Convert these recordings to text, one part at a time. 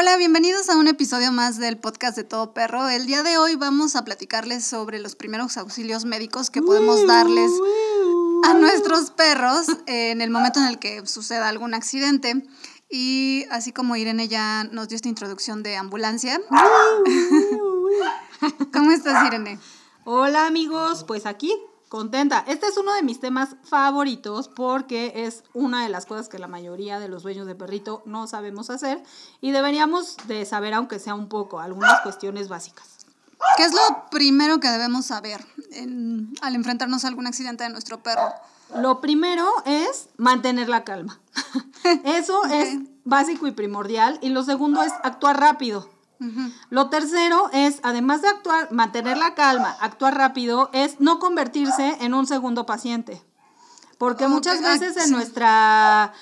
Hola, bienvenidos a un episodio más del podcast de Todo Perro. El día de hoy vamos a platicarles sobre los primeros auxilios médicos que podemos darles a nuestros perros en el momento en el que suceda algún accidente. Y así como Irene ya nos dio esta introducción de ambulancia. ¿Cómo estás, Irene? Hola amigos, pues aquí contenta. Este es uno de mis temas favoritos porque es una de las cosas que la mayoría de los dueños de perrito no sabemos hacer y deberíamos de saber, aunque sea un poco, algunas cuestiones básicas. ¿Qué es lo primero que debemos saber al enfrentarnos a algún accidente de nuestro perro? Lo primero es mantener la calma. Eso es básico y primordial. Y lo segundo es actuar rápido. Lo tercero es, además de actuar, mantener la calma, actuar rápido, es no convertirse en un segundo paciente. Porque muchas veces en nuestra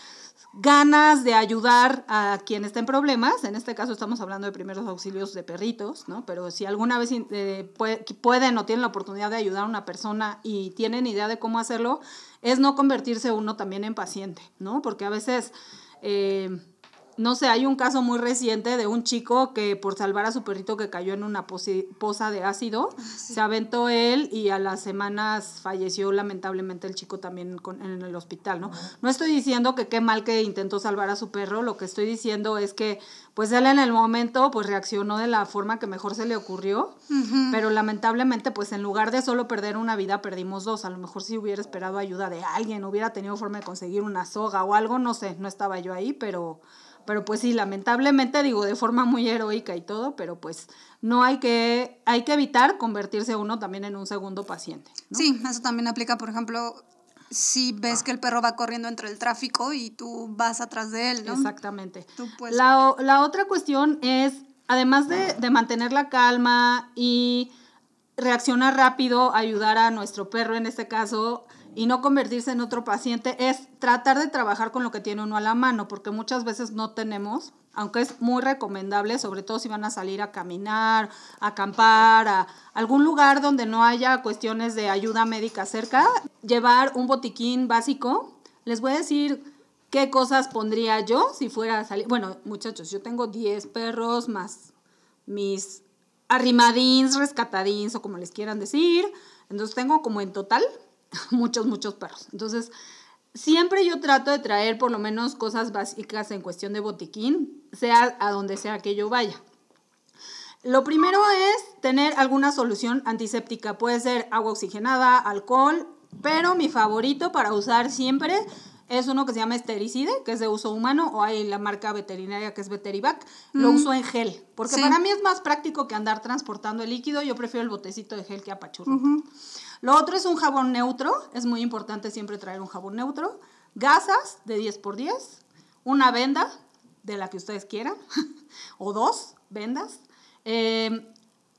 ganas de ayudar a quien está en problemas, en este caso estamos hablando de primeros auxilios de perritos, ¿no? Pero si alguna vez eh, pueden o tienen la oportunidad de ayudar a una persona y tienen idea de cómo hacerlo, es no convertirse uno también en paciente, ¿no? Porque a veces... Eh, no sé, hay un caso muy reciente de un chico que por salvar a su perrito que cayó en una poza de ácido, ah, se aventó él y a las semanas falleció lamentablemente el chico también en el hospital, ¿no? No estoy diciendo que qué mal que intentó salvar a su perro, lo que estoy diciendo es que pues él en el momento pues reaccionó de la forma que mejor se le ocurrió, pero lamentablemente pues en lugar de solo perder una vida perdimos dos, a lo mejor si hubiera esperado ayuda de alguien, hubiera tenido forma de conseguir una soga o algo, no sé, no estaba yo ahí, pero pero pues sí, lamentablemente digo de forma muy heroica y todo, pero pues no hay que, hay que evitar convertirse uno también en un segundo paciente. Sí, eso también aplica, por ejemplo, si ves que el perro va corriendo entre el tráfico y tú vas atrás de él, ¿no? Exactamente. la, la, otra cuestión es, además de, de mantener la calma y reaccionar rápido, ayudar a nuestro perro en este caso, y no convertirse en otro paciente es tratar de trabajar con lo que tiene uno a la mano, porque muchas veces no tenemos, aunque es muy recomendable, sobre todo si van a salir a caminar, a acampar, a algún lugar donde no haya cuestiones de ayuda médica cerca, llevar un botiquín básico. Les voy a decir qué cosas pondría yo si fuera a salir. Bueno, muchachos, yo tengo 10 perros más mis arrimadins, rescatadins o como les quieran decir. Entonces tengo como en total muchos, muchos perros. Entonces, siempre yo trato de traer por lo menos cosas básicas en cuestión de botiquín, sea a donde sea que yo vaya. Lo primero es tener alguna solución antiséptica. Puede ser agua oxigenada, alcohol, pero mi favorito para usar siempre es uno que se llama estericide, que es de uso humano, o hay la marca veterinaria que es Veterivac. Lo uso en gel, porque para mí es más práctico que andar transportando el líquido. Yo prefiero el botecito de gel que apachurro. Lo otro es un jabón neutro, es muy importante siempre traer un jabón neutro. Gasas de 10 por 10, una venda de la que ustedes quieran, o dos vendas. Eh,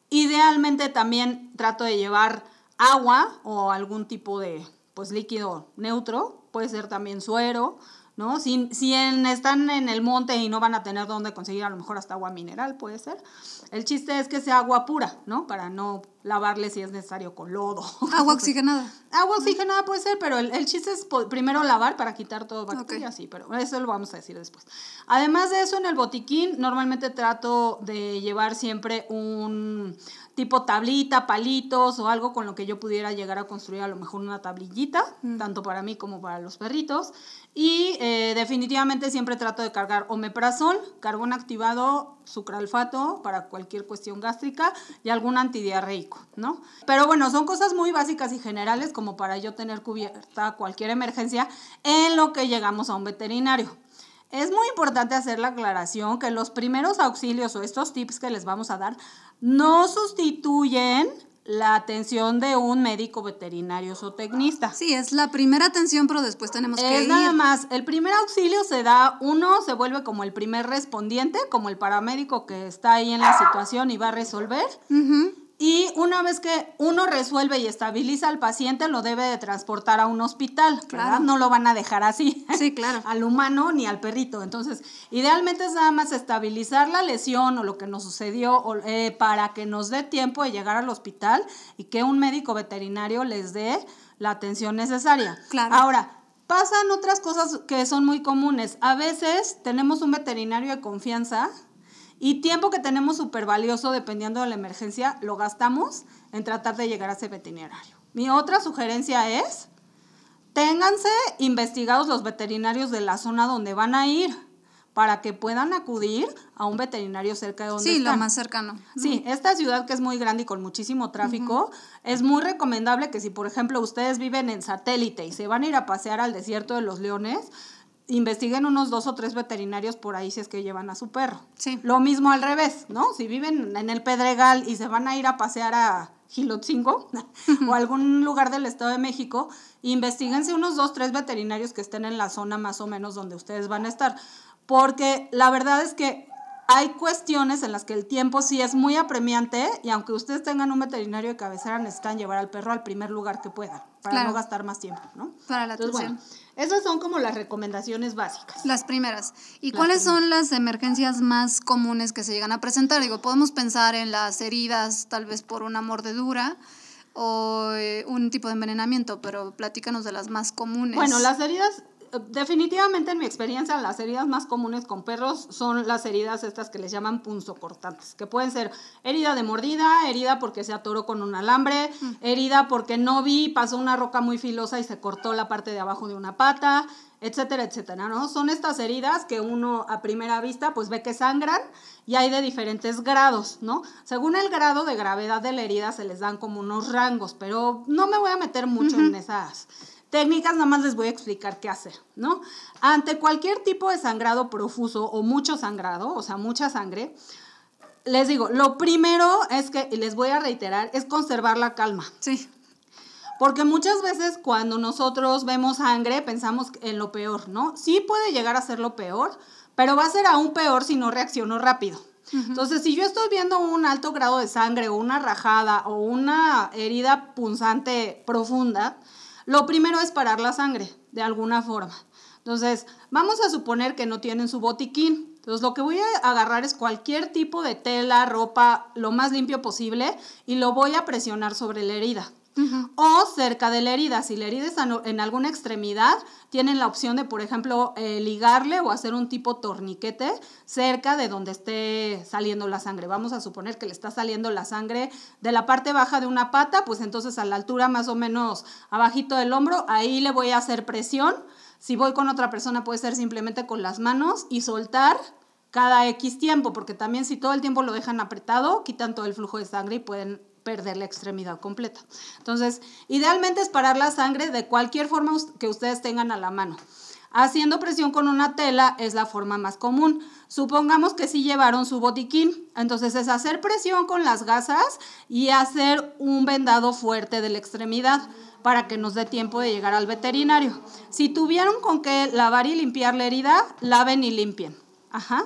idealmente también trato de llevar agua o algún tipo de pues, líquido neutro, puede ser también suero, ¿no? Si, si están en el monte y no van a tener dónde conseguir a lo mejor hasta agua mineral, puede ser. El chiste es que sea agua pura, ¿no? Para no lavarle si es necesario con lodo. Agua oxigenada. agua oxigenada puede ser, pero el, chiste es primero lavar para quitar todo bacteria, sí, pero eso lo vamos a decir después. Además de eso, en el botiquín normalmente trato de llevar siempre un tipo tablita, palitos o algo con lo que yo pudiera llegar a construir a lo mejor una tablillita, mm. tanto para mí como para los perritos. Y eh, definitivamente siempre trato de cargar omeprazol, carbón activado, sucralfato para cualquier cuestión gástrica y algún antidiarreico, ¿no? Pero bueno, son cosas muy básicas y generales como para yo tener cubierta cualquier emergencia en lo que llegamos a un veterinario. Es muy importante hacer la aclaración que los primeros auxilios o estos tips que les vamos a dar no sustituyen la atención de un médico veterinario o tecnista. Sí, es la primera atención, pero después tenemos que ir. nada más, el primer auxilio se da, uno se vuelve como el primer respondiente, como el paramédico que está ahí en la situación y va a resolver. Y una vez que uno resuelve y estabiliza al paciente, lo debe de transportar a un hospital, claro. No lo van a dejar así. Sí, claro. al humano ni al perrito. Entonces, idealmente es nada más estabilizar la lesión o lo que nos sucedió eh, para que nos dé tiempo de llegar al hospital y que un médico veterinario les dé la atención necesaria. Claro. Ahora, pasan otras cosas que son muy comunes. A veces tenemos un veterinario de confianza Y tiempo que tenemos súper valioso, dependiendo de la emergencia, lo gastamos en tratar de llegar a ese veterinario. Mi otra sugerencia es, ténganse investigados los veterinarios de la zona donde van a ir para que puedan acudir a un veterinario cerca de donde sí, lo más cercano. Sí, esta ciudad que es muy grande y con muchísimo tráfico, es muy recomendable que si, por ejemplo, ustedes viven en satélite y se van a ir a pasear al desierto de los leones, investiguen unos dos o tres veterinarios por ahí si es que llevan a su perro. Sí. Lo mismo al revés, ¿no? Si viven en el Pedregal y se van a ir a pasear a Gilotzingo o algún lugar del Estado de México, investiguense unos dos, tres veterinarios que estén en la zona más o menos donde ustedes van a estar porque la verdad es que hay cuestiones en las que el tiempo sí es muy apremiante y aunque ustedes tengan un veterinario de cabecera, necesitan llevar al perro al primer lugar que puedan para no gastar más tiempo, ¿no? Para la atención. Esas son como las recomendaciones básicas. Las primeras. ¿Y cuáles son las emergencias más comunes que se llegan a presentar? Digo, podemos pensar en las heridas, tal vez por una mordedura o eh, un tipo de envenenamiento, pero platícanos de las más comunes. Bueno, las heridas definitivamente en mi experiencia las heridas más comunes con perros son las heridas estas que les llaman punzocortantes, que pueden ser herida de mordida, herida porque se atoró con un alambre, mm. herida porque no vi, pasó una roca muy filosa y se cortó la parte de abajo de una pata, etcétera, etcétera, ¿no? Son estas heridas que uno a primera vista pues ve que sangran y hay de diferentes grados, ¿no? Según el grado de gravedad de la herida se les dan como unos rangos, pero no me voy a meter mucho en esas técnicas, nada más les voy a explicar qué hacer, ¿no? Ante cualquier tipo de sangrado profuso o mucho sangrado, o sea, mucha sangre, les digo, lo primero es que, y les voy a reiterar, es conservar la calma. Sí. Porque muchas veces cuando nosotros vemos sangre pensamos en lo peor, ¿no? Sí puede llegar a ser lo peor, pero va a ser aún peor si no reacciono rápido. Entonces, si yo estoy viendo un alto grado de sangre o una rajada o una herida punzante profunda, lo primero es parar la sangre, de alguna forma. Entonces, vamos a suponer que no tienen su botiquín. Entonces, lo que voy a agarrar es cualquier tipo de tela, ropa, lo más limpio posible, y lo voy a presionar sobre la herida. O cerca de la herida. Si la herida está en alguna extremidad, tienen la opción de, por ejemplo, eh, ligarle o hacer un tipo torniquete cerca de donde esté saliendo la sangre. Vamos a suponer que le está saliendo la sangre de la parte baja de una pata, pues entonces a la altura más o menos abajito del hombro, ahí le voy a hacer presión. Si voy con otra persona puede ser simplemente con las manos y soltar cada X tiempo, porque también si todo el tiempo lo dejan apretado, quitan todo el flujo de sangre y pueden perder la extremidad completa. Entonces, idealmente es parar la sangre de cualquier forma que ustedes tengan a la mano. Haciendo presión con una tela es la forma más común. Supongamos que sí llevaron su botiquín. Entonces es hacer presión con las gasas y hacer un vendado fuerte de la extremidad para que nos dé tiempo de llegar al veterinario. Si tuvieron con qué lavar y limpiar la herida, laven y limpien. Ajá.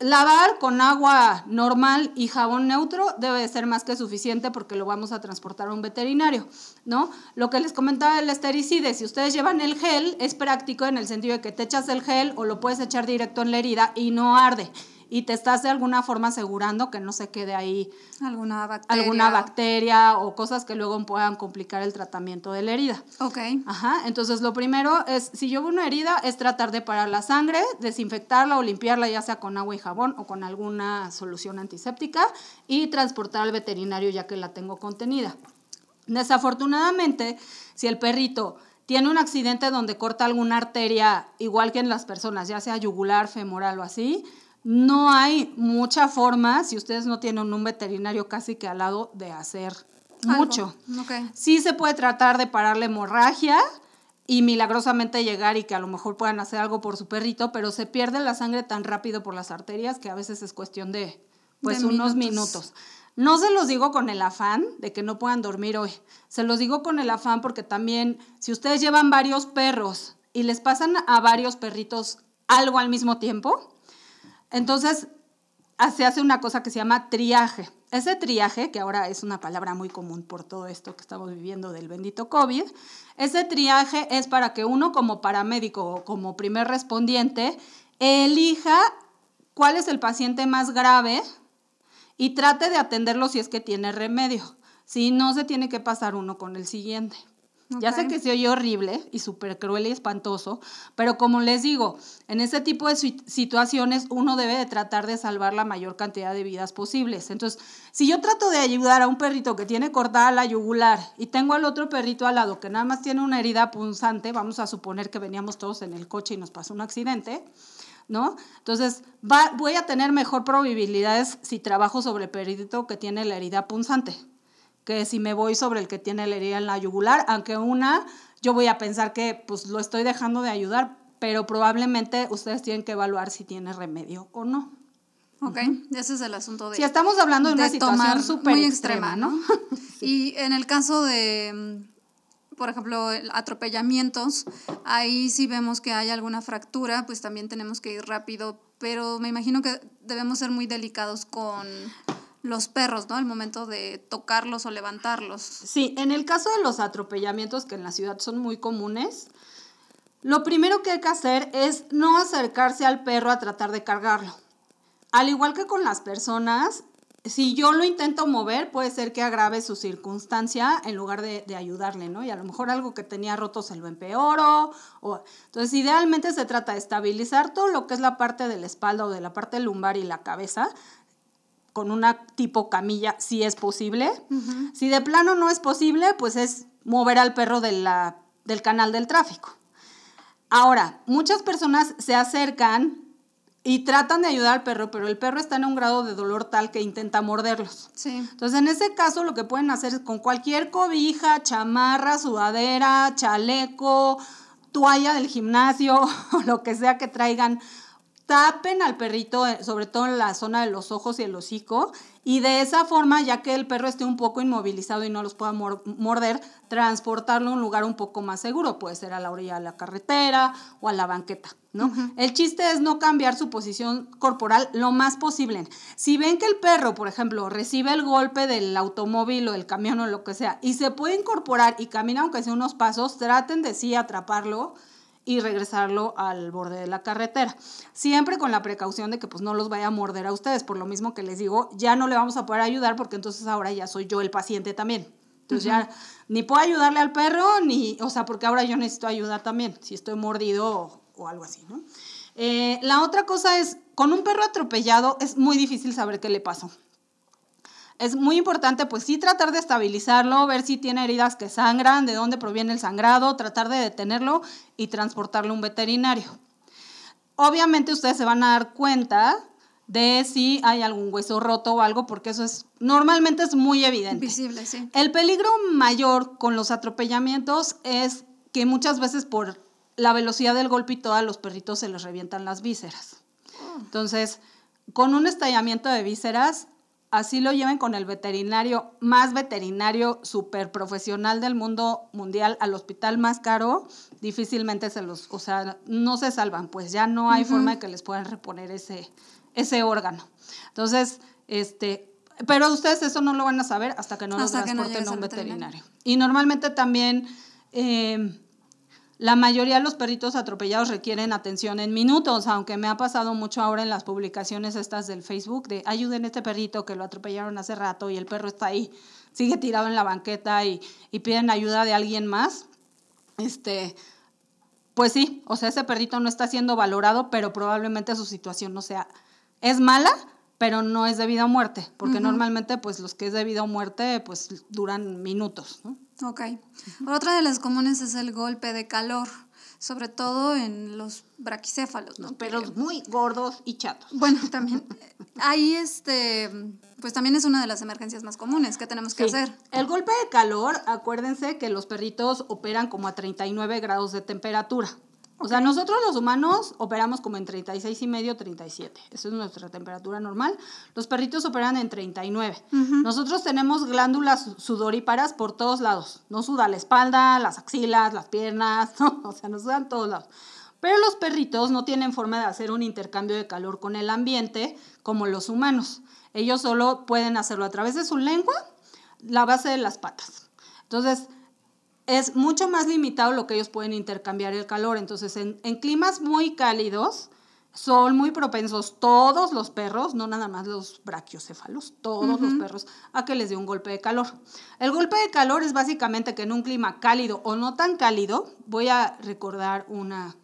Lavar con agua normal y jabón neutro debe ser más que suficiente porque lo vamos a transportar a un veterinario, ¿no? Lo que les comentaba del estericide, si ustedes llevan el gel, es práctico en el sentido de que te echas el gel o lo puedes echar directo en la herida y no arde y te estás de alguna forma asegurando que no se quede ahí alguna bacteria, alguna bacteria o cosas que luego puedan complicar el tratamiento de la herida. Ok. Ajá, entonces lo primero es, si yo veo una herida, es tratar de parar la sangre, desinfectarla o limpiarla ya sea con agua y jabón o con alguna solución antiséptica y transportar al veterinario ya que la tengo contenida. Desafortunadamente, si el perrito tiene un accidente donde corta alguna arteria, igual que en las personas, ya sea yugular, femoral o así, no hay mucha forma, si ustedes no tienen un veterinario casi que al lado, de hacer mucho. Sí se puede tratar de parar la hemorragia y milagrosamente llegar y que a lo mejor puedan hacer algo por su perrito, pero se pierde la sangre tan rápido por las arterias que a veces es cuestión de pues unos minutos. No se los digo con el afán de que no puedan dormir hoy. Se los digo con el afán porque también si ustedes llevan varios perros y les pasan a varios perritos algo al mismo tiempo, entonces, se hace una cosa que se llama triaje. Ese triaje, que ahora es una palabra muy común por todo esto que estamos viviendo del bendito COVID, ese triaje es para que uno como paramédico o como primer respondiente elija cuál es el paciente más grave y trate de atenderlo si es que tiene remedio. Si no, se tiene que pasar uno con el siguiente. Ya sé que se oye horrible y súper cruel y espantoso, pero como les digo, en ese tipo de situaciones uno debe de tratar de salvar la mayor cantidad de vidas posibles. Entonces, si yo trato de ayudar a un perrito que tiene cortada la yugular y tengo al otro perrito al lado que nada más tiene una herida punzante, vamos a suponer que veníamos todos en el coche y nos pasó un accidente, ¿no? Entonces, va, voy a tener mejor probabilidades si trabajo sobre el perrito que tiene la herida punzante que si me voy sobre el que tiene la herida en la yugular, aunque una, yo voy a pensar que pues lo estoy dejando de ayudar, pero probablemente ustedes tienen que evaluar si tiene remedio o no. Ok, ese es el asunto de... Si estamos hablando de, una situación súper extrema, ¿no? Y en el caso de, por ejemplo, atropellamientos, ahí sí vemos que hay alguna fractura, pues también tenemos que ir rápido, pero me imagino que debemos ser muy delicados con los perros, ¿no? Al momento de tocarlos o levantarlos. Sí, en el caso de los atropellamientos que en la ciudad son muy comunes, lo primero que hay que hacer es no acercarse al perro a tratar de cargarlo. Al igual que con las personas, si yo lo intento mover, puede ser que agrave su circunstancia en lugar de, ayudarle, ¿no? Y a lo mejor algo que tenía roto se lo empeoro. O... Entonces, idealmente se trata de estabilizar todo lo que es la parte de la espalda o de la parte lumbar y la cabeza, con una tipo camilla si es posible. Si de plano no es posible, pues es mover al perro de la, del canal del tráfico. Ahora, muchas personas se acercan y tratan de ayudar al perro, pero el perro está en un grado de dolor tal que intenta morderlos. Entonces, en ese caso, lo que pueden hacer es con cualquier cobija, chamarra, sudadera, chaleco, toalla del gimnasio, lo que sea que traigan, tapen al perrito, eh, sobre todo en la zona de los ojos y el hocico, y de esa forma, ya que el perro esté un poco inmovilizado y no los pueda morder, transportarlo a un lugar un poco más seguro, puede ser a la orilla de la carretera o a la banqueta, ¿no? El chiste es no cambiar su posición corporal lo más posible. Si ven que el perro, por ejemplo, recibe el golpe del automóvil o el camión o lo que sea, y se puede incorporar y caminar aunque sea unos pasos, traten de sí atraparlo y regresarlo al borde de la carretera. Siempre con la precaución de que pues no los vaya a morder a ustedes, por lo mismo que les digo, ya no le vamos a poder ayudar porque entonces ahora ya soy yo el paciente también. Entonces ya ni puedo ayudarle al perro, ni, o sea, porque ahora yo necesito ayuda también, si estoy mordido o, algo así, ¿no? Eh, la otra cosa es, con un perro atropellado es muy difícil saber qué le pasó es muy importante pues sí tratar de estabilizarlo, ver si tiene heridas que sangran, de dónde proviene el sangrado, tratar de detenerlo y transportarlo a un veterinario. Obviamente ustedes se van a dar cuenta de si hay algún hueso roto o algo, porque eso es normalmente es muy evidente. Visible, sí. El peligro mayor con los atropellamientos es que muchas veces por la velocidad del golpe y todo a los perritos se les revientan las vísceras. Oh. Entonces, con un estallamiento de vísceras, así lo lleven con el veterinario más veterinario super profesional del mundo mundial al hospital más caro, difícilmente se los, o sea, no se salvan, pues ya no hay forma de que les puedan reponer ese, ese órgano. Entonces, este, pero ustedes eso no lo van a saber hasta que no lo transporten a un veterinario. Y normalmente también... Eh, la mayoría de los perritos atropellados requieren atención en minutos, aunque me ha pasado mucho ahora en las publicaciones estas del Facebook de ayuden a este perrito que lo atropellaron hace rato y el perro está ahí, sigue tirado en la banqueta y, piden ayuda de alguien más. Este, pues sí, o sea, ese perrito no está siendo valorado, pero probablemente su situación no sea, es mala, pero no es debido a muerte, porque normalmente pues los que es debido a muerte pues duran minutos, ¿no? Ok. Otra de las comunes es el golpe de calor, sobre todo en los braquicéfalos, ¿no? Pero muy gordos y chatos. Bueno, también. ahí, este, pues también es una de las emergencias más comunes que tenemos que hacer. El golpe de calor, acuérdense que los perritos operan como a 39 grados de temperatura. O sea, nosotros los humanos operamos como en 36 y medio, 37. Esa es nuestra temperatura normal. Los perritos operan en 39. Nosotros tenemos glándulas sudoríparas por todos lados. Nos suda la espalda, las axilas, las piernas, o sea, nos sudan todos lados. Pero los perritos no tienen forma de hacer un intercambio de calor con el ambiente como los humanos. Ellos solo pueden hacerlo a través de su lengua, la base de las patas. Entonces, es mucho más limitado lo que ellos pueden intercambiar el calor. Entonces, en, climas muy cálidos, son muy propensos todos los perros, no nada más los brachiocéfalos, todos los perros, a que les dé un golpe de calor. El golpe de calor es básicamente que en un clima cálido o no tan cálido, voy a recordar una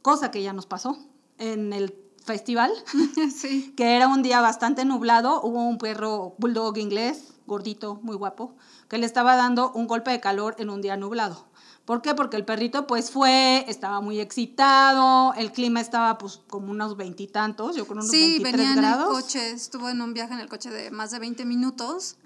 cosa que ya nos pasó en el festival, que era un día bastante nublado, hubo un perro bulldog inglés, gordito, muy guapo, que le estaba dando un golpe de calor en un día nublado. ¿Por qué? Porque el perrito pues fue, estaba muy excitado, el clima estaba pues como unos veintitantos, yo con unos sí, 23 venía grados. en el coche, estuvo en un viaje en el coche de más de 20 minutos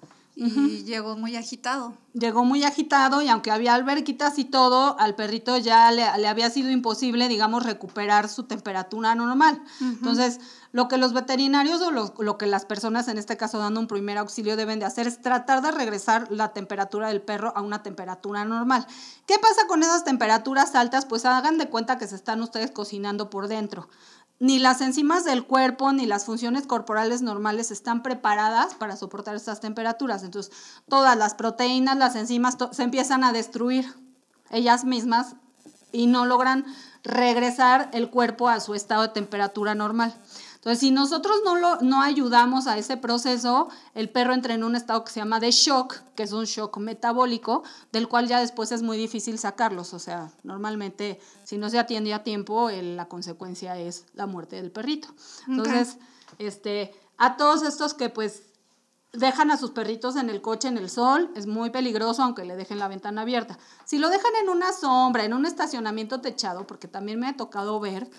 y llegó muy agitado. Llegó muy agitado y aunque había alberquitas y todo, al perrito ya le, había sido imposible, digamos, recuperar su temperatura normal. Entonces, lo que los veterinarios o lo, lo, que las personas, en este caso dando un primer auxilio, deben de hacer es tratar de regresar la temperatura del perro a una temperatura normal. ¿Qué pasa con esas temperaturas altas? Pues hagan de cuenta que se están ustedes cocinando por dentro ni las enzimas del cuerpo ni las funciones corporales normales están preparadas para soportar estas temperaturas. Entonces, todas las proteínas, las enzimas se empiezan a destruir ellas mismas y no logran regresar el cuerpo a su estado de temperatura normal. Entonces, si nosotros no, lo, no ayudamos a ese proceso, el perro entra en un estado que se llama de shock, que es un shock metabólico, del cual ya después es muy difícil sacarlos. O sea, normalmente, si no se atiende a tiempo, la consecuencia es la muerte del perrito. Entonces, este, a todos estos que pues dejan a sus perritos en el coche en el sol, es muy peligroso aunque le dejen la ventana abierta. Si lo dejan en una sombra, en un estacionamiento techado, porque también me ha tocado ver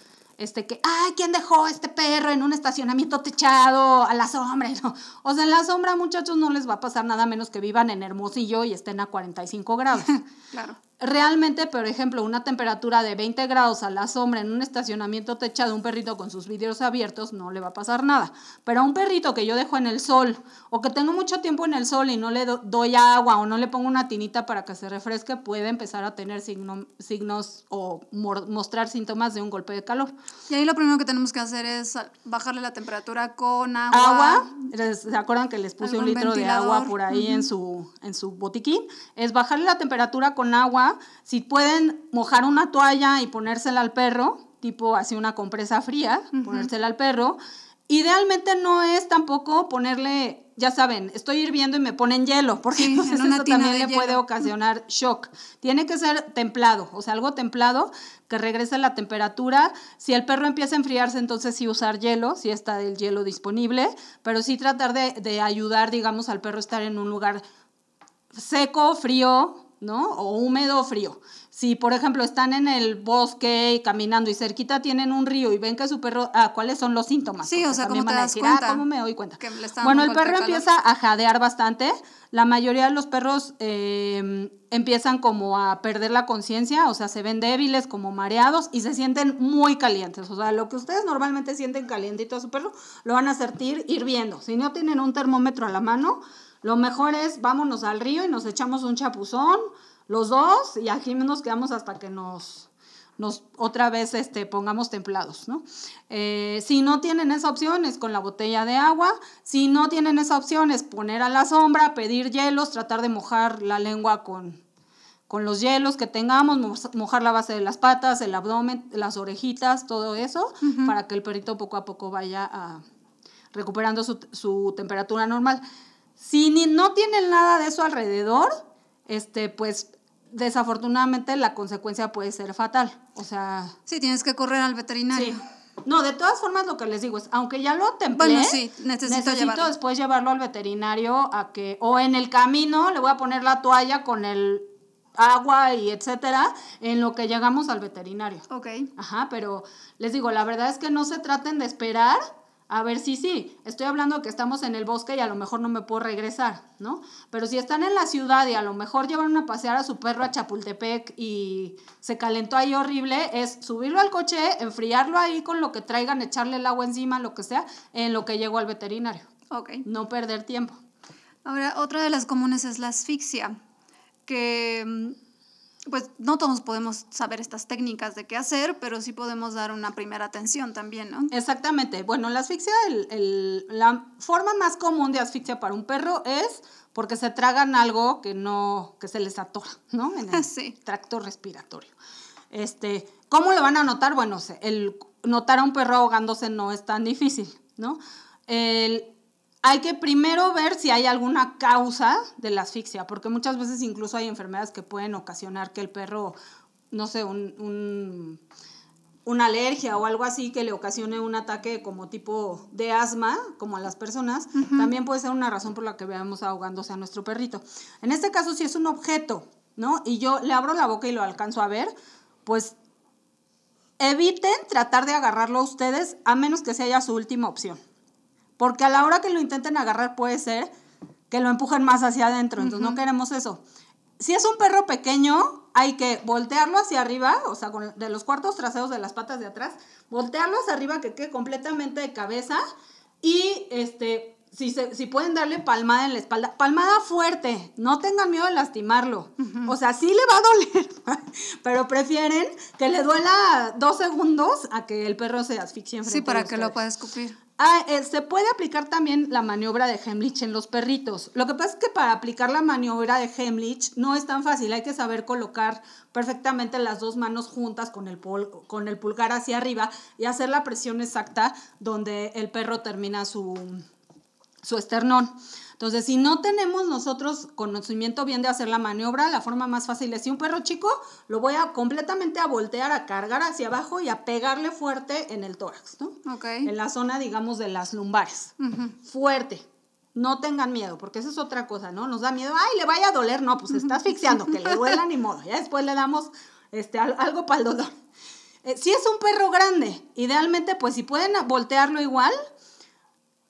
este que, ay, ¿quién dejó este perro en un estacionamiento techado a la sombra? O sea, en la sombra, muchachos, no les va a pasar nada menos que vivan en Hermosillo y estén a 45 grados. claro. Realmente, por ejemplo, una temperatura de 20 grados a la sombra en un estacionamiento techado, un perrito con sus vidrios abiertos, no le va a pasar nada. Pero a un perrito que yo dejo en el sol o que tengo mucho tiempo en el sol y no le doy agua o no le pongo una tinita para que se refresque, puede empezar a tener signos o mostrar síntomas de un golpe de calor. Y ahí lo primero que tenemos que hacer es bajarle la temperatura con agua. Agua, ¿se acuerdan que les puse un litro de agua por ahí en, su, en su botiquín? Es bajarle la temperatura con agua si pueden mojar una toalla y ponérsela al perro, tipo así una compresa fría, ponérsela al perro. Idealmente no es tampoco ponerle, ya saben, estoy hirviendo y me ponen hielo, porque entonces eso también le puede ocasionar shock. Tiene que ser templado, o sea, algo templado que regrese la temperatura. Si el perro empieza a enfriarse, entonces sí usar hielo, si está el hielo disponible, pero sí tratar de, de ayudar, digamos, al perro a estar en un lugar seco, frío, ¿no? O húmedo o frío. Si, por ejemplo, están en el bosque caminando y cerquita tienen un río y ven que su perro, ah, ¿cuáles son los síntomas? Sí, o sea, ¿cómo te das ah, ¿cómo me doy cuenta? Bueno, el perro empieza a jadear bastante. La mayoría de los perros em, empiezan como a perder la conciencia, o sea, se ven débiles, como mareados y se sienten muy calientes. O sea, lo que ustedes normalmente sienten calientito a su perro, lo van a sentir hirviendo. Si no tienen un termómetro a la mano, lo mejor es vámonos al río y nos echamos un chapuzón, los dos, y aquí nos quedamos hasta que nos, nos otra vez este, pongamos templados, ¿no? Eh, si no tienen esa opción es con la botella de agua, si no tienen esa opción es poner a la sombra, pedir hielos, tratar de mojar la lengua con, con los hielos que tengamos, mojar la base de las patas, el abdomen, las orejitas, todo eso, para que el perrito poco a poco vaya a, recuperando su, su temperatura normal. Si no tienen nada de eso alrededor, este, pues desafortunadamente la consecuencia puede ser fatal. O sea. Sí, tienes que correr al veterinario. No, de todas formas lo que les digo es, aunque ya lo templé, bueno, sí, necesito, después llevarlo al veterinario a que, o en el camino le voy a poner la toalla con el agua y etcétera, en lo que llegamos al veterinario. Ok. Ajá, pero les digo, la verdad es que no se traten de esperar a ver si sí, estoy hablando que estamos en el bosque y a lo mejor no me puedo regresar, ¿no? Pero si están en la ciudad y a lo mejor llevan a pasear a su perro a Chapultepec y se calentó ahí horrible, es subirlo al coche, enfriarlo ahí con lo que traigan, echarle el agua encima, lo que sea, en lo que llego al veterinario. Ok. No perder tiempo. Ahora, otra de las comunes es la asfixia, que mm, pues no todos podemos saber estas técnicas de qué hacer, pero sí podemos dar una primera atención también, ¿no? Exactamente. Bueno, la asfixia, el, la forma más común de asfixia para un perro es porque se tragan algo que no, que se les atora, ¿no? En el tracto respiratorio. Este, ¿Cómo lo van a notar? Bueno, el, notar a un perro ahogándose no es tan difícil, ¿no? Hay que primero ver si hay alguna causa de la asfixia, porque muchas veces incluso hay enfermedades que pueden ocasionar que el perro, no sé, un, una alergia o algo así que le ocasione un ataque como tipo de asma, como a las personas, también puede ser una razón por la que veamos ahogándose a nuestro perrito. En este caso, si es un objeto, ¿no? Y yo le abro la boca y lo alcanzo a ver, pues eviten tratar de agarrarlo a ustedes a menos que sea su última opción. Porque a la hora que lo intenten agarrar puede ser que lo empujen más hacia adentro, entonces no queremos eso. Si es un perro pequeño, hay que voltearlo hacia arriba, o sea, de los cuartos traseros de las patas de atrás, voltearlo hacia arriba que quede completamente de cabeza y este si, si pueden darle palmada en la espalda, palmada fuerte, no tengan miedo de lastimarlo. O sea, sí le va a doler, pero prefieren que le duela dos segundos a que el perro se asfixie en Sí, para que lo pueda escupir. Ah, eh, se puede aplicar también la maniobra de Hemlich en los perritos. Lo que pasa es que para aplicar la maniobra de Hemlich no es tan fácil. Hay que saber colocar perfectamente las dos manos juntas con el, con el pulgar hacia arriba y hacer la presión exacta donde el perro termina su, su esternón. Entonces, si no tenemos nosotros conocimiento bien de hacer la maniobra, la forma más fácil es si un perro chico lo voy a completamente a voltear, a cargar hacia abajo y a pegarle fuerte en el tórax, ¿no? Ok. En la zona, digamos, de las lumbares. Fuerte. No tengan miedo, porque eso es otra cosa, ¿no? Nos da miedo, ay, le vaya a doler, no, pues está asfixiando, que le duela ni modo. Ya después le damos este, algo para el dolor. Eh, si es un perro grande, idealmente, pues si pueden voltearlo igual,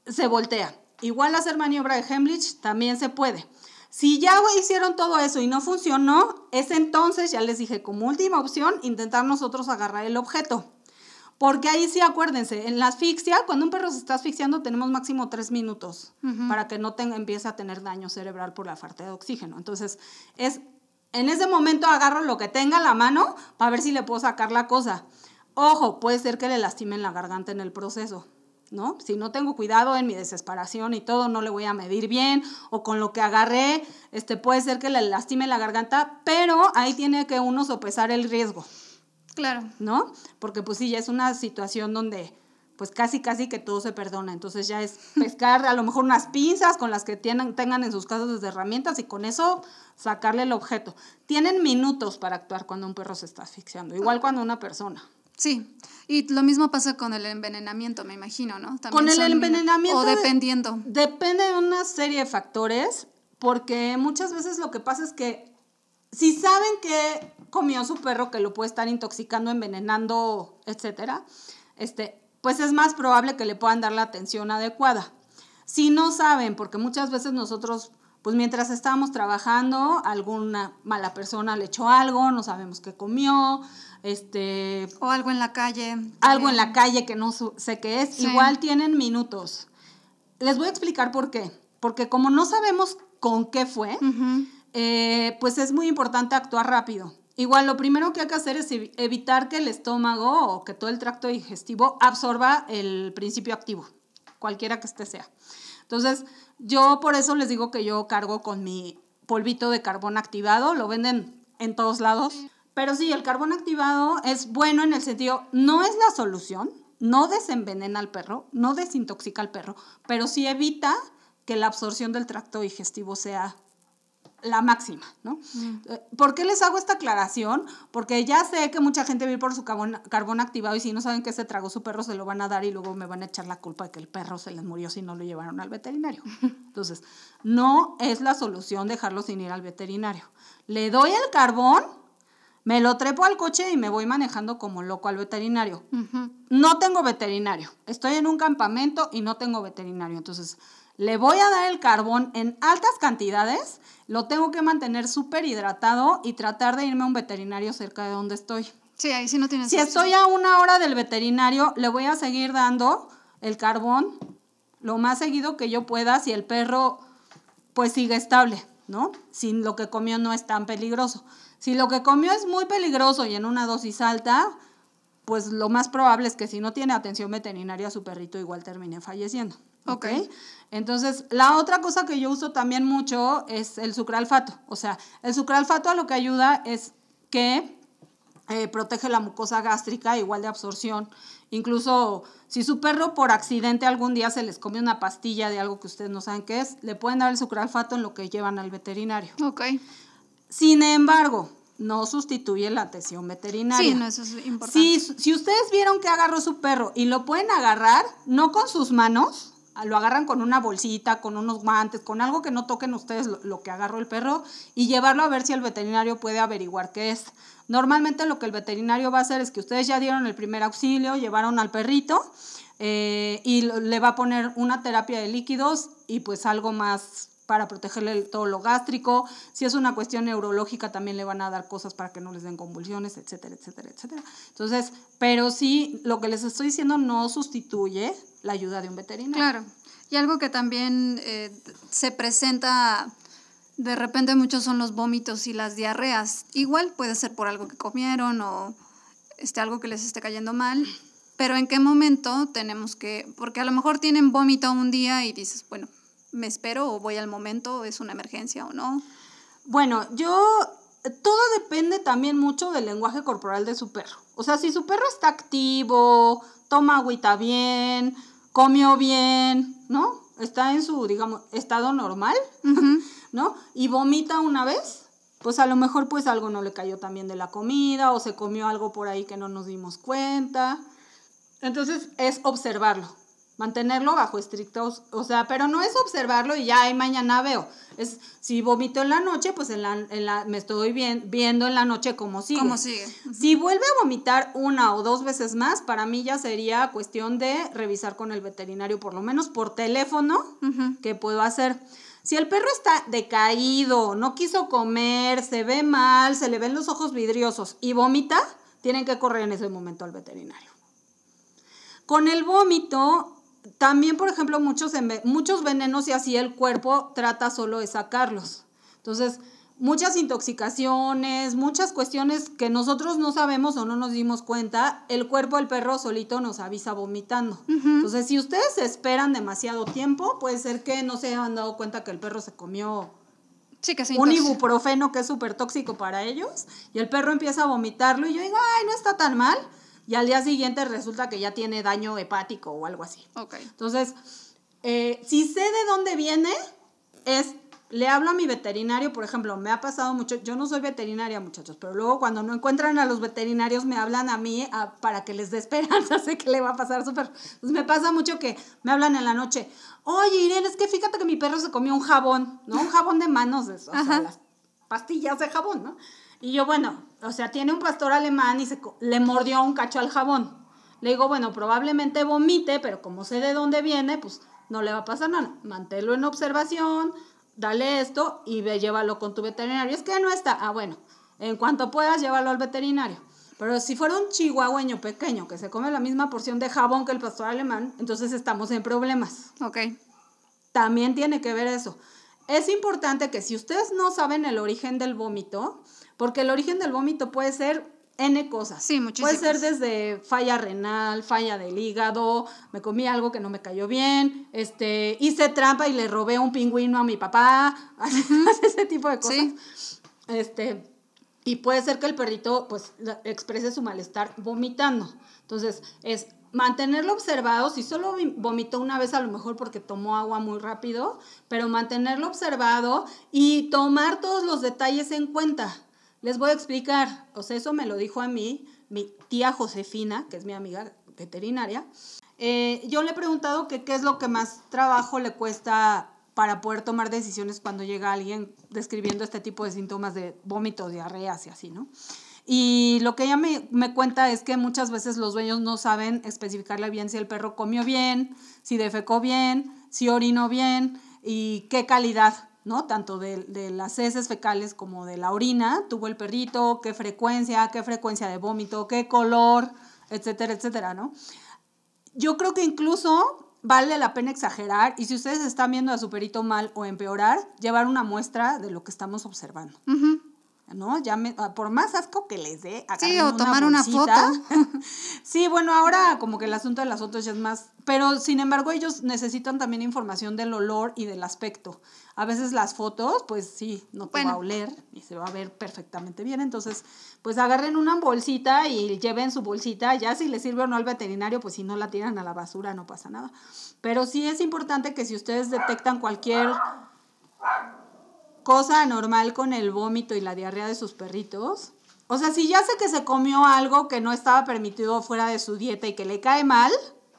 se voltea Igual hacer maniobra de Hemlich también se puede. Si ya hicieron todo eso y no funcionó, es entonces, ya les dije, como última opción, intentar nosotros agarrar el objeto. Porque ahí sí, acuérdense, en la asfixia, cuando un perro se está asfixiando, tenemos máximo tres minutos para que no tenga, empiece a tener daño cerebral por la falta de oxígeno. Entonces, es en ese momento agarro lo que tenga a la mano para ver si le puedo sacar la cosa. Ojo, puede ser que le lastimen la garganta en el proceso. ¿No? Si no tengo cuidado en mi desesperación y todo, no le voy a medir bien o con lo que agarré, este, puede ser que le lastime la garganta, pero ahí tiene que uno sopesar el riesgo. Claro. ¿No? Porque pues sí, ya es una situación donde pues casi casi que todo se perdona. Entonces ya es pescar a lo mejor unas pinzas con las que tienen, tengan en sus casas desde herramientas y con eso sacarle el objeto. Tienen minutos para actuar cuando un perro se está asfixiando, igual cuando una persona. Sí, y lo mismo pasa con el envenenamiento, me imagino, ¿no? con el envenenamiento. O dependiendo. depende de una serie de factores, porque muchas veces lo que pasa es que si saben que comió su perro que lo puede estar intoxicando, envenenando, etcétera, este, pues es más probable que le puedan dar la atención adecuada. Si no saben, porque muchas veces nosotros pues mientras estábamos trabajando, alguna mala persona le echó algo, no sabemos qué comió, este... O algo en la calle. Algo en la calle que no sé qué es. Igual tienen minutos. Les voy a explicar por qué. Porque como no sabemos con qué fue, eh, pues es muy importante actuar rápido. Igual lo primero que hay que hacer es evitar que el estómago o que todo el tracto digestivo absorba el principio activo, cualquiera que este sea. Entonces, yo por eso les digo que yo cargo con mi polvito de carbón activado, lo venden en todos lados. Pero sí, el carbón activado es bueno en el sentido, no es la solución, no desenvenena al perro, no desintoxica al perro, pero sí evita que la absorción del tracto digestivo sea la máxima, ¿no? Mm. Eh, ¿Por qué les hago esta aclaración? Porque ya sé que mucha gente viene por su carbón, carbón, activado y si no saben que se tragó su perro se lo van a dar y luego me van a echar la culpa de que el perro se les murió si no lo llevaron al veterinario. Entonces, no es la solución dejarlo sin ir al veterinario. Le doy el carbón, me lo trepo al coche y me voy manejando como loco al veterinario. No tengo veterinario. Estoy en un campamento y no tengo veterinario. Entonces, le voy a dar el carbón en altas cantidades, lo tengo que mantener súper hidratado y tratar de irme a un veterinario cerca de donde estoy. Sí, ahí sí no tienes. Si estoy a una hora del veterinario, le voy a seguir dando el carbón lo más seguido que yo pueda si el perro pues sigue estable, ¿no? Si lo que comió no es tan peligroso. Si lo que comió es muy peligroso y en una dosis alta, pues lo más probable es que si no tiene atención veterinaria, su perrito igual termine falleciendo. ¿Ok? Entonces, la otra cosa que yo uso también mucho es el sucralfato. O sea, el sucralfato a lo que ayuda es que eh, protege la mucosa gástrica, igual de absorción. Incluso si su perro por accidente algún día se les come una pastilla de algo que ustedes no saben qué es, le pueden dar el sucralfato en lo que llevan al veterinario. Ok. Sin embargo, no sustituye la atención veterinaria. Sí, no, eso es importante. Si, si ustedes vieron que agarró su perro y lo pueden agarrar, no con sus manos, lo agarran con una bolsita, con unos guantes, con algo que no toquen ustedes lo, lo, que agarró el perro y llevarlo a ver si el veterinario puede averiguar qué es. Normalmente lo que el veterinario va a hacer es que ustedes ya dieron el primer auxilio, llevaron al perrito eh, y le va a poner una terapia de líquidos y pues algo más para protegerle todo lo gástrico. Si es una cuestión neurológica, también le van a dar cosas para que no les den convulsiones, etcétera, etcétera, etcétera. Entonces, pero sí, lo que les estoy diciendo no sustituye la ayuda de un veterinario. Claro. Y algo que también eh, se presenta de repente muchos son los vómitos y las diarreas. Igual puede ser por algo que comieron o este, algo que les esté cayendo mal. Pero en qué momento tenemos que, porque a lo mejor tienen vómito un día y dices, bueno, me espero o voy al momento, es una emergencia o no. Bueno, yo, todo depende también mucho del lenguaje corporal de su perro. O sea, si su perro está activo, toma agüita bien, comió bien, ¿no? Está en su, digamos, estado normal. ¿no? Y vomita una vez, pues a lo mejor pues algo no le cayó también de la comida o se comió algo por ahí que no nos dimos cuenta. Entonces es observarlo, mantenerlo bajo estrictos, o sea, pero no es observarlo y ya ahí mañana veo. Es si vomito en la noche, pues en la, en la me estoy viendo en la noche cómo sigue. ¿Cómo sigue? Si vuelve a vomitar una o dos veces más, para mí ya sería cuestión de revisar con el veterinario, por lo menos por teléfono, qué puedo hacer. Si el perro está decaído, no quiso comer, se ve mal, se le ven los ojos vidriosos y vomita, tienen que correr en ese momento al veterinario. Con el vómito, también, por ejemplo, muchos, muchos venenos y así el cuerpo trata solo de sacarlos. Entonces, muchas intoxicaciones, muchas cuestiones que nosotros no sabemos o no nos dimos cuenta, el cuerpo del perro solito nos avisa vomitando. Entonces, si ustedes esperan demasiado tiempo, puede ser que no se hayan dado cuenta que el perro se comió sí, que un ibuprofeno que es súper tóxico para ellos y el perro empieza a vomitarlo y yo digo, ay, no está tan mal. Y al día siguiente resulta que ya tiene daño hepático o algo así. Ok. Entonces, eh, si sé de dónde viene, es le hablo a mi veterinario, por ejemplo, me ha pasado mucho, yo no soy veterinaria, muchachos, pero luego cuando no encuentran a los veterinarios me hablan a mí para que les dé esperanza, sé que le va a pasar súper. Pues me pasa mucho que me hablan en la noche, oye Irene, es que fíjate que mi perro se comió un jabón, ¿no? Un jabón de manos, o sea, las pastillas de jabón, ¿no? Y yo, bueno, o sea, tiene un pastor alemán y se, le mordió un cacho al jabón. Le digo, bueno, probablemente vomite, pero como sé de dónde viene, pues no le va a pasar nada. Manténlo en observación, dale esto y ve, llévalo con tu veterinario. Es que no está. Ah, bueno, en cuanto puedas, llévalo al veterinario. Pero si fuera un chihuahueño pequeño que se come la misma porción de jabón que el pastor alemán, entonces estamos en problemas. Ok. También tiene que ver eso. Es importante que si ustedes no saben el origen del vómito, porque el origen del vómito puede ser N cosas. Sí, muchísimas. Puede ser desde falla renal, falla del hígado, me comí algo que no me cayó bien, este, hice trampa y le robé un pingüino a mi papá, ese tipo de cosas. Sí. Este, y puede ser que el perrito pues exprese su malestar vomitando. Entonces, es mantenerlo observado, si solo vomitó una vez a lo mejor porque tomó agua muy rápido, pero mantenerlo observado y tomar todos los detalles en cuenta. Les voy a explicar, o sea, eso me lo dijo a mí mi tía Josefina, que es mi amiga veterinaria. Eh, yo le he preguntado que qué es lo que más trabajo le cuesta para poder tomar decisiones cuando llega alguien describiendo este tipo de síntomas de vómitos, diarreas y así, ¿no? Y lo que ella me, me, cuenta es que muchas veces los dueños no saben especificarle bien si el perro comió bien, si defecó bien, si orinó bien y qué calidad ¿no? Tanto de, las heces fecales como de la orina, tuvo el perrito, qué frecuencia, qué frecuencia de vómito, qué color, etcétera, etcétera, ¿no? Yo creo que incluso vale la pena exagerar y si ustedes están viendo a su perrito mal o empeorar, llevar una muestra de lo que estamos observando. ¿No? Ya me, ah, por más asco que les dé, sí, o tomar una foto. sí, bueno, ahora como que el asunto de las fotos ya es más, pero sin embargo ellos necesitan también información del olor y del aspecto. A veces las fotos, pues sí, no te va a oler y se va a ver perfectamente bien, entonces, pues agarren una bolsita y lleven su bolsita, ya si les sirve o no al veterinario, pues si no la tiran a la basura no pasa nada. Pero sí es importante que si ustedes detectan cualquier cosa anormal con el vómito y la diarrea de sus perritos. O sea, si ya sé que se comió algo que no estaba permitido fuera de su dieta y que le cae mal,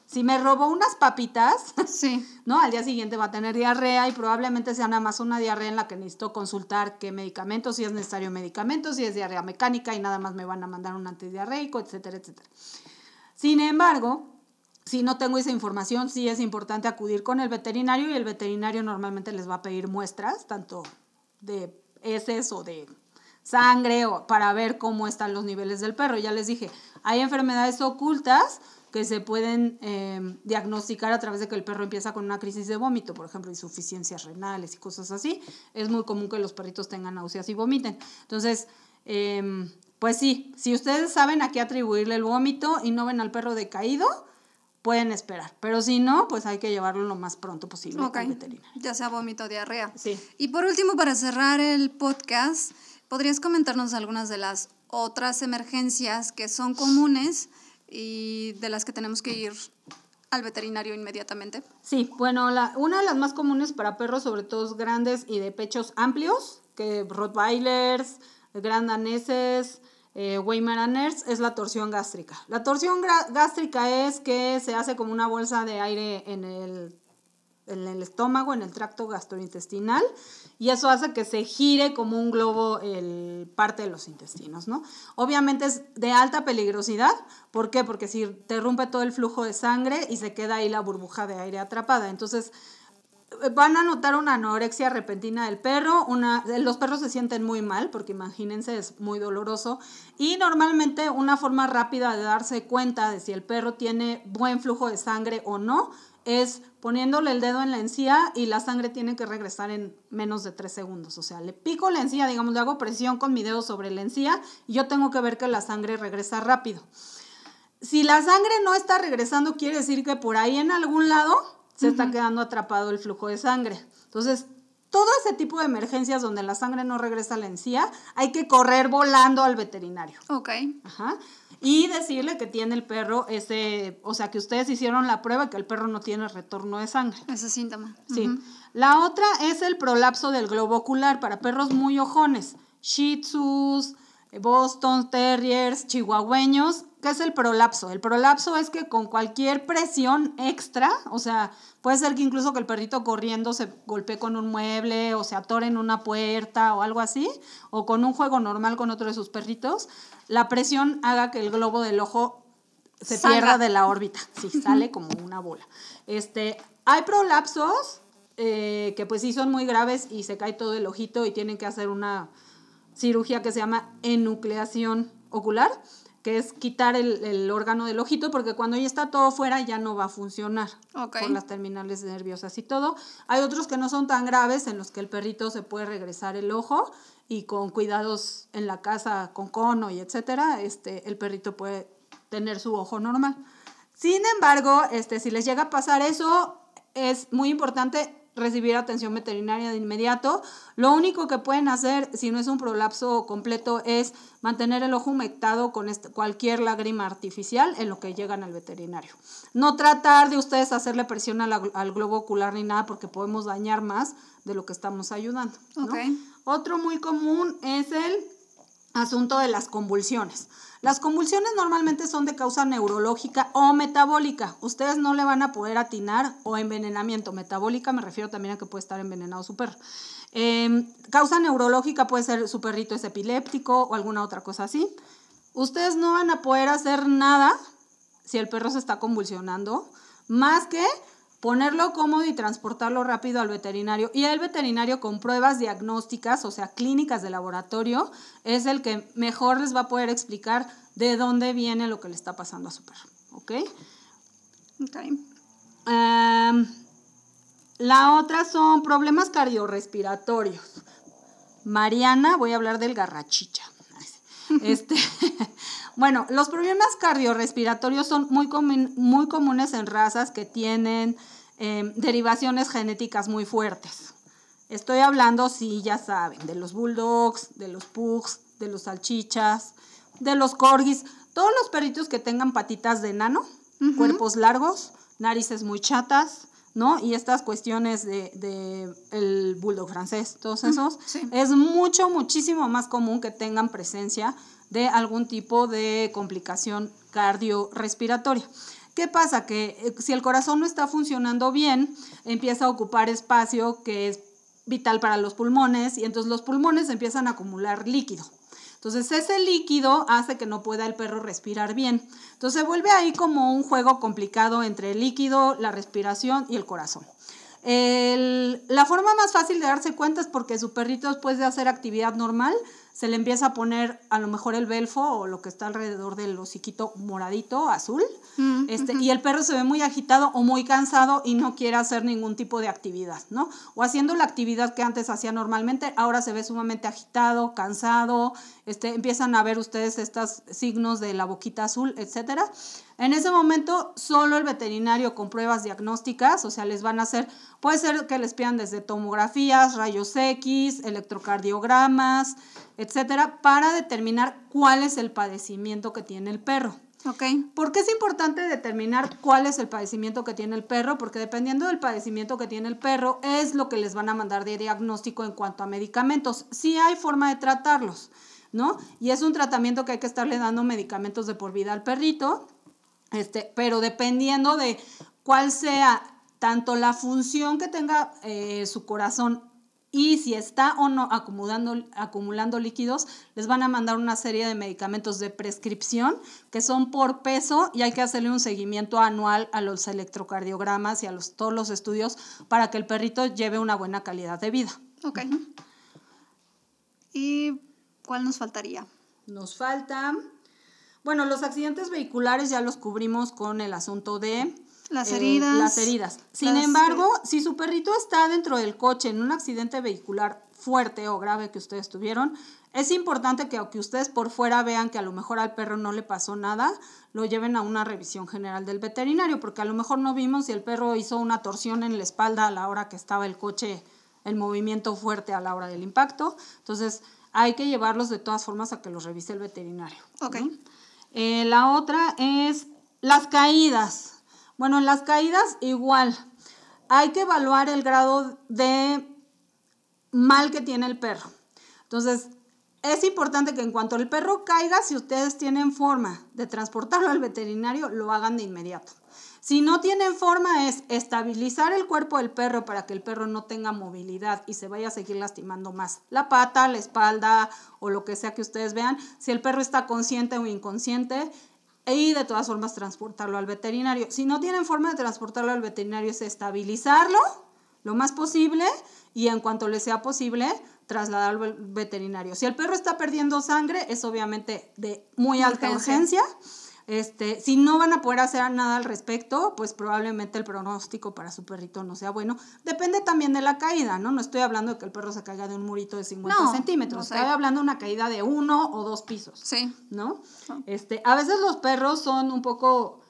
si me robó unas papitas, sí. ¿no? Al día siguiente va a tener diarrea y probablemente sea nada más una diarrea en la que necesito consultar qué medicamentos, si es necesario medicamentos, si es diarrea mecánica y nada más me van a mandar un antidiarreico, etcétera, etcétera. Sin embargo, si no tengo esa información, sí es importante acudir con el veterinario y el veterinario normalmente les va a pedir muestras, tanto de heces o de sangre o para ver cómo están los niveles del perro. Ya les dije, hay enfermedades ocultas que se pueden em, diagnosticar a través de que el perro empieza con una crisis de vómito, por ejemplo, insuficiencias renales y cosas así. Es muy común que los perritos tengan náuseas y vomiten. Entonces, em, pues sí, si ustedes saben a qué atribuirle el vómito y no ven al perro decaído, pueden esperar. Pero si no, pues hay que llevarlo lo más pronto posible al veterinario. Ya sea vómito o diarrea. Sí. Y por último, para cerrar el podcast, ¿podrías comentarnos algunas de las otras emergencias que son comunes y de las que tenemos que ir al veterinario inmediatamente? Sí, bueno, la, una de las más comunes para perros, sobre todo grandes y de pechos amplios, que Rottweilers, Grand Daneses, eh, Weimaraners es la torsión gástrica. La torsión gástrica es que se hace como una bolsa de aire en el, en el estómago, en el tracto gastrointestinal, y eso hace que se gire como un globo el parte de los intestinos, ¿no? Obviamente es de alta peligrosidad, ¿por qué? Porque si te rompe todo el flujo de sangre y se queda ahí la burbuja de aire atrapada, entonces van a notar una anorexia repentina del perro, una, los perros se sienten muy mal porque imagínense es muy doloroso y normalmente una forma rápida de darse cuenta de si el perro tiene buen flujo de sangre o no es poniéndole el dedo en la encía y la sangre tiene que regresar en menos de tres segundos. O sea, le pico la encía, digamos, le hago presión con mi dedo sobre la encía y yo tengo que ver que la sangre regresa rápido. Si la sangre no está regresando, quiere decir que por ahí en algún lado se está quedando atrapado el flujo de sangre. Entonces, todo ese tipo de emergencias donde la sangre no regresa a la encía, hay que correr volando al veterinario. Ok. Ajá. Y decirle que tiene el perro ese, o sea, que ustedes hicieron la prueba que el perro no tiene retorno de sangre. Ese síntoma. Sí. La otra es el prolapso del globo ocular para perros muy ojones. Shih Tzus, Boston Terriers, chihuahueños, ¿qué es el prolapso? El prolapso es que con cualquier presión extra, o sea, puede ser que incluso que el perrito corriendo se golpee con un mueble o se atore en una puerta o algo así, o con un juego normal con otro de sus perritos, la presión haga que el globo del ojo se pierda de la órbita, sí, sale como una bola. Este, hay prolapsos eh, que pues sí son muy graves y se cae todo el ojito y tienen que hacer una cirugía que se llama enucleación ocular, que es quitar el, órgano del ojito, porque cuando ya está todo fuera ya no va a funcionar por las terminales nerviosas y todo. Hay otros que no son tan graves, en los que el perrito se puede regresar el ojo y con cuidados en la casa, con cono y etcétera, este, el perrito puede tener su ojo normal. Sin embargo, este, si les llega a pasar eso, es muy importante recibir atención veterinaria de inmediato. Lo único que pueden hacer, si no es un prolapso completo, es mantener el ojo humectado con este, cualquier lágrima artificial en lo que llegan al veterinario. No tratar de ustedes hacerle presión al, globo ocular ni nada porque podemos dañar más de lo que estamos ayudando. Otro muy común es el asunto de las convulsiones. Las convulsiones normalmente son de causa neurológica o metabólica. Ustedes no le van a poder atinar o envenenamiento. Metabólica me refiero también a que puede estar envenenado su perro. Em, causa neurológica puede ser su perrito es epiléptico o alguna otra cosa así. Ustedes no van a poder hacer nada si el perro se está convulsionando, más que ponerlo cómodo y transportarlo rápido al veterinario. Y el veterinario con pruebas diagnósticas, o sea, clínicas de laboratorio, es el que mejor les va a poder explicar de dónde viene lo que le está pasando a su perro. ¿Ok? Ok. Em, la otra son problemas cardiorrespiratorios. Mariana, voy a hablar del garrachicha. Este, bueno, los problemas cardiorrespiratorios son muy, muy comunes en razas que tienen em, derivaciones genéticas muy fuertes. Estoy hablando, sí, ya saben, de los bulldogs, de los pugs, de los salchichas, de los corgis, todos los perritos que tengan patitas de enano, cuerpos largos, narices muy chatas, ¿no? Y estas cuestiones de, el bulldog francés, todos esos, es mucho, muchísimo más común que tengan presencia de algún tipo de complicación cardiorrespiratoria. ¿Qué pasa? Que eh, si el corazón no está funcionando bien, empieza a ocupar espacio que es vital para los pulmones y entonces los pulmones empiezan a acumular líquido. Entonces ese líquido hace que no pueda el perro respirar bien. Entonces se vuelve ahí como un juego complicado entre el líquido, la respiración y el corazón. la forma más fácil de darse cuenta es porque su perrito después de hacer actividad normal se le empieza a poner a lo mejor el belfo o lo que está alrededor del hociquito moradito, azul, mm, este, y el perro se ve muy agitado o muy cansado y no quiere hacer ningún tipo de actividad, ¿no? O haciendo la actividad que antes hacía normalmente, ahora se ve sumamente agitado, cansado, este, empiezan a ver ustedes estos signos de la boquita azul, etcétera. En ese momento, solo el veterinario con pruebas diagnósticas, o sea, les van a hacer, puede ser que les pidan desde tomografías, rayos X, electrocardiogramas, etcétera, para determinar cuál es el padecimiento que tiene el perro. Ok. ¿Por qué es importante determinar cuál es el padecimiento que tiene el perro? Porque dependiendo del padecimiento que tiene el perro, es lo que les van a mandar de diagnóstico en cuanto a medicamentos. Sí hay forma de tratarlos, ¿no? Y es un tratamiento que hay que estarle dando medicamentos de por vida al perrito, este, pero dependiendo de cuál sea tanto la función que tenga eh, su corazón y si está o no acumulando, acumulando líquidos, les van a mandar una serie de medicamentos de prescripción que son por peso y hay que hacerle un seguimiento anual a los electrocardiogramas y a los, todos los estudios para que el perrito lleve una buena calidad de vida. Ok. ¿Y cuál nos faltaría? Nos falta, bueno, los accidentes vehiculares ya los cubrimos con el asunto de las eh, heridas. las heridas. Sin embargo, si su perrito está dentro del coche en un accidente vehicular fuerte o grave que ustedes tuvieron, es importante que aunque ustedes por fuera vean que a lo mejor al perro no le pasó nada, lo lleven a una revisión general del veterinario, porque a lo mejor no vimos si el perro hizo una torsión en la espalda a la hora que estaba el coche, el movimiento fuerte a la hora del impacto. Entonces, hay que llevarlos de todas formas a que los revise el veterinario. Ok. Eh, la otra es las caídas. Bueno, en las caídas igual. Hay que evaluar el grado de mal que tiene el perro. Entonces, es importante que en cuanto el perro caiga, si ustedes tienen forma de transportarlo al veterinario, lo hagan de inmediato. Si no tienen forma es estabilizar el cuerpo del perro para que el perro no tenga movilidad y se vaya a seguir lastimando más la pata, la espalda o lo que sea que ustedes vean. Si el perro está consciente o inconsciente, y de todas formas transportarlo al veterinario. Si no tienen forma de transportarlo al veterinario es estabilizarlo lo más posible y en cuanto le sea posible trasladarlo al veterinario. Si el perro está perdiendo sangre es obviamente de muy alta urgencia este, si no van a poder hacer nada al respecto, pues probablemente el pronóstico para su perrito no sea bueno. Depende también de la caída, ¿no? No estoy hablando de que el perro se caiga de un murito de 50 centímetros. Estoy hablando de una caída de uno o dos pisos. Sí. ¿No? Este, a veces los perros son un poco,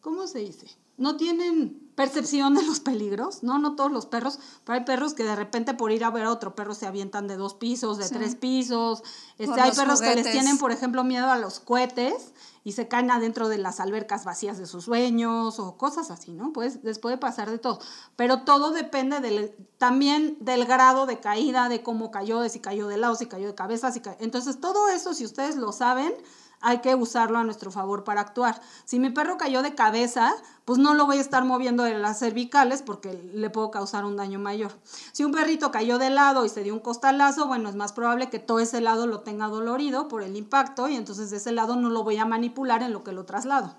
¿cómo se dice? No tienen percepción de los peligros, ¿no? No todos los perros, pero hay perros que de repente por ir a ver a otro perro se avientan de dos pisos, de tres pisos. Este, hay perros que les tienen, por ejemplo, miedo a los cohetes y se caen adentro de las albercas vacías de sus sueños o cosas así, ¿no? Pues les puede pasar de todo. Pero todo depende del, también del grado de caída, de cómo cayó, de si cayó de lado, si cayó de cabeza, si Entonces todo eso, si ustedes lo saben, hay que usarlo a nuestro favor para actuar. Si mi perro cayó de cabeza, pues no lo voy a estar moviendo de las cervicales porque le puedo causar un daño mayor. Si un perrito cayó de lado y se dio un costalazo, bueno, es más probable que todo ese lado lo tenga dolorido por el impacto y entonces de ese lado no lo voy a manipular en lo que lo traslado.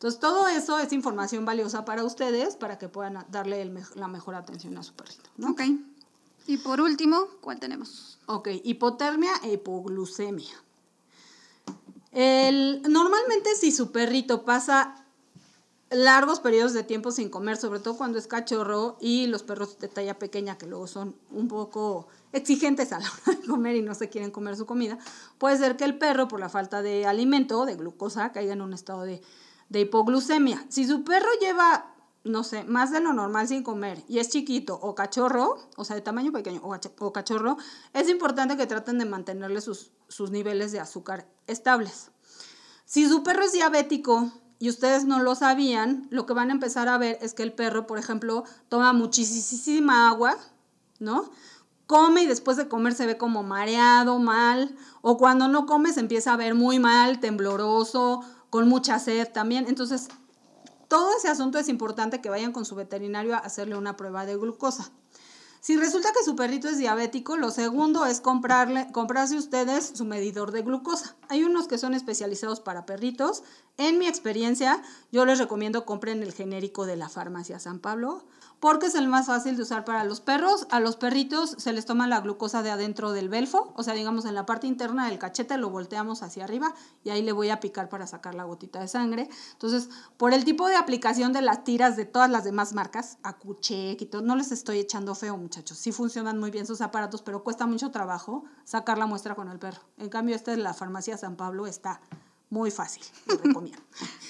Entonces, todo eso es información valiosa para ustedes para que puedan darle la mejor atención a su perrito. ¿no? Ok. Y por último, ¿cuál tenemos? Ok, hipotermia e largos periodos de tiempo sin comer, sobre todo cuando es cachorro y los perros de talla pequeña que luego son un poco exigentes a la hora de comer y no se quieren comer su comida, puede ser que el perro por la falta de alimento, de glucosa, caiga en un estado de, de hipoglucemia. Si su perro lleva, no sé, más de lo normal sin comer y es chiquito o cachorro, o sea, de tamaño pequeño o, cachorro, es importante que traten de mantenerle sus, sus niveles de azúcar estables. Si su perro es diabético, y ustedes no lo sabían, lo que van a empezar a ver es que el perro, por ejemplo, toma muchísima agua, ¿no? Come y después de comer se ve como mareado, mal, o cuando no come se empieza a ver muy mal, tembloroso, con mucha sed también. Entonces, todo ese asunto es importante que vayan con su veterinario a hacerle una prueba de glucosa. Si resulta que su perrito es diabético, lo segundo es comprarle, comprarse ustedes su medidor de glucosa. Hay unos que son especializados para perritos. En mi experiencia, yo les recomiendo compren el genérico de la farmacia San Pablo porque es el más fácil de usar para los perros. A los perritos se les toma la glucosa de adentro del belfo, o sea, digamos en la parte interna del cachete lo volteamos hacia arriba y ahí le voy a picar para sacar la gotita de sangre. Entonces, por el tipo de aplicación de las tiras de todas las demás marcas, Acuchec y todo, no les estoy echando feo, muchachos. Sí funcionan muy bien sus aparatos, pero cuesta mucho trabajo sacar la muestra con el perro. En cambio, este de la farmacia San Pablo está muy fácil, lo recomiendo.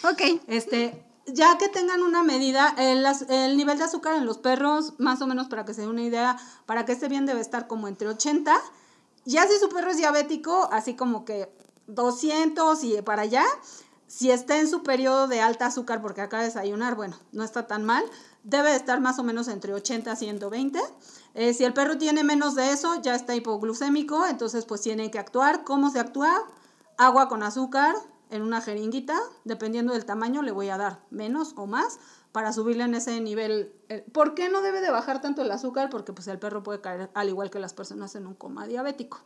ok. Este, ya que tengan una medida, el, el, nivel de azúcar en los perros, más o menos para que se den una idea, para que esté bien debe estar como entre 80. Ya si su perro es diabético, así como que 200 y para allá, si está en su periodo de alta azúcar porque acaba de desayunar, bueno, no está tan mal, debe estar más o menos entre 80 y 120. Eh, si el perro tiene menos de eso, ya está hipoglucémico, entonces pues tiene que actuar. ¿Cómo se actúa? Agua con azúcar, en una jeringuita, dependiendo del tamaño le voy a dar menos o más para subirle en ese nivel. Eh, ¿Por qué no debe de bajar tanto el azúcar? Porque pues el perro puede caer al igual que las personas en un coma diabético.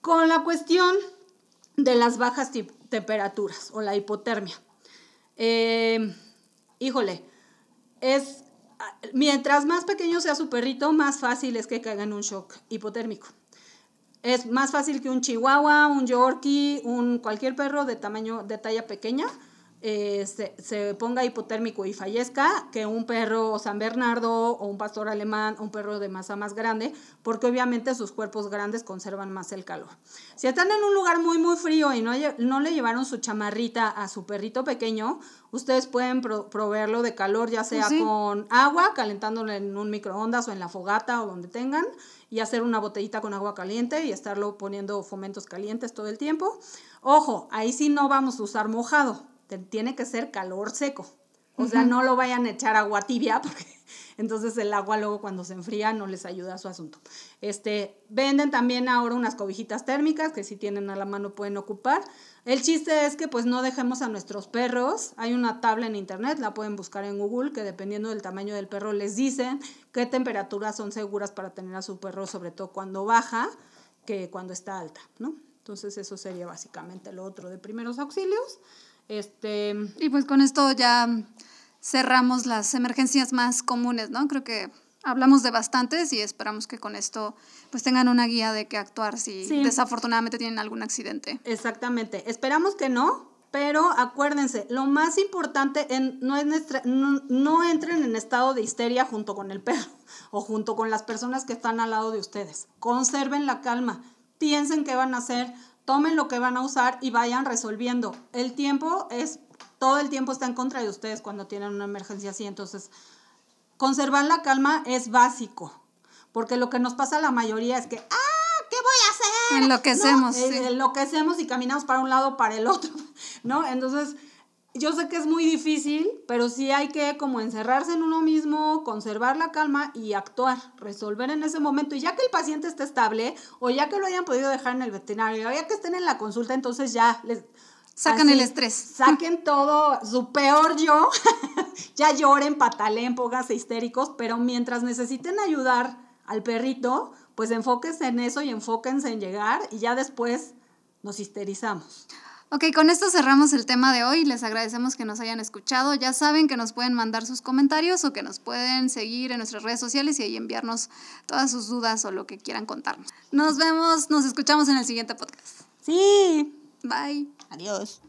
Con la cuestión de las bajas temperaturas o la hipotermia. Eh, híjole, es mientras más pequeño sea su perrito, más fácil es que caiga en un shock hipotérmico. Es más fácil que un chihuahua, un yorkie, un cualquier perro de tamaño, de talla pequeña, eh, se, ponga hipotérmico y fallezca que un perro San Bernardo o un pastor alemán, un perro de masa más grande, porque obviamente sus cuerpos grandes conservan más el calor. Si están en un lugar muy muy frío y no, no le llevaron su chamarrita a su perrito pequeño, ustedes pueden proveerlo de calor ya sea con agua, calentándolo en un microondas o en la fogata o donde tengan, y hacer una botellita con agua caliente y estarlo poniendo fomentos calientes todo el tiempo. Ojo, ahí sí no vamos a usar mojado tiene que ser calor seco. O sea, no lo vayan a echar agua tibia porque entonces el agua luego cuando se enfría no les ayuda a su asunto. Este, venden también ahora unas cobijitas térmicas que si tienen a la mano pueden ocupar. El chiste es que pues no dejemos a nuestros perros. Hay una tabla en internet, la pueden buscar en Google, que dependiendo del tamaño del perro les dicen qué temperaturas son seguras para tener a su perro, sobre todo cuando baja, que cuando está alta, ¿no? Entonces eso sería básicamente lo otro de primeros auxilios. Este... Y pues con esto ya cerramos las emergencias más comunes, ¿no? Creo que hablamos de bastantes y esperamos que con esto pues tengan una guía de qué actuar si desafortunadamente tienen algún accidente. Exactamente. Esperamos que no, pero acuérdense, lo más importante en, no, es no, no, entren en estado de histeria junto con el perro o junto con las personas que están al lado de ustedes. Conserven la calma, piensen qué van a hacer, tomen lo que van a usar y vayan resolviendo. El tiempo es, todo el tiempo está en contra de ustedes cuando tienen una emergencia así, entonces conservar la calma es básico, porque lo que nos pasa a la mayoría es que, ah, ¿qué voy a hacer? Enloquecemos. ¿No? Sí. Enloquecemos y caminamos para un lado para el otro, ¿no? Entonces yo sé que es muy difícil, pero sí hay que como encerrarse en uno mismo, conservar la calma y actuar, resolver en ese momento. Y ya que el paciente esté estable o ya que lo hayan podido dejar en el veterinario, ya que estén en la consulta, entonces ya les... Sacan el estrés. Saquen todo, su peor yo, ya lloren, pataleen, pónganse histéricos, pero mientras necesiten ayudar al perrito, pues enfóquense en eso y enfóquense en llegar y ya después nos histerizamos. Ok, con esto cerramos el tema de hoy. Les agradecemos que nos hayan escuchado. Ya saben que nos pueden mandar sus comentarios o que nos pueden seguir en nuestras redes sociales y ahí enviarnos todas sus dudas o lo que quieran contarnos. Nos vemos, nos escuchamos en el siguiente podcast. Sí. Bye. Adiós.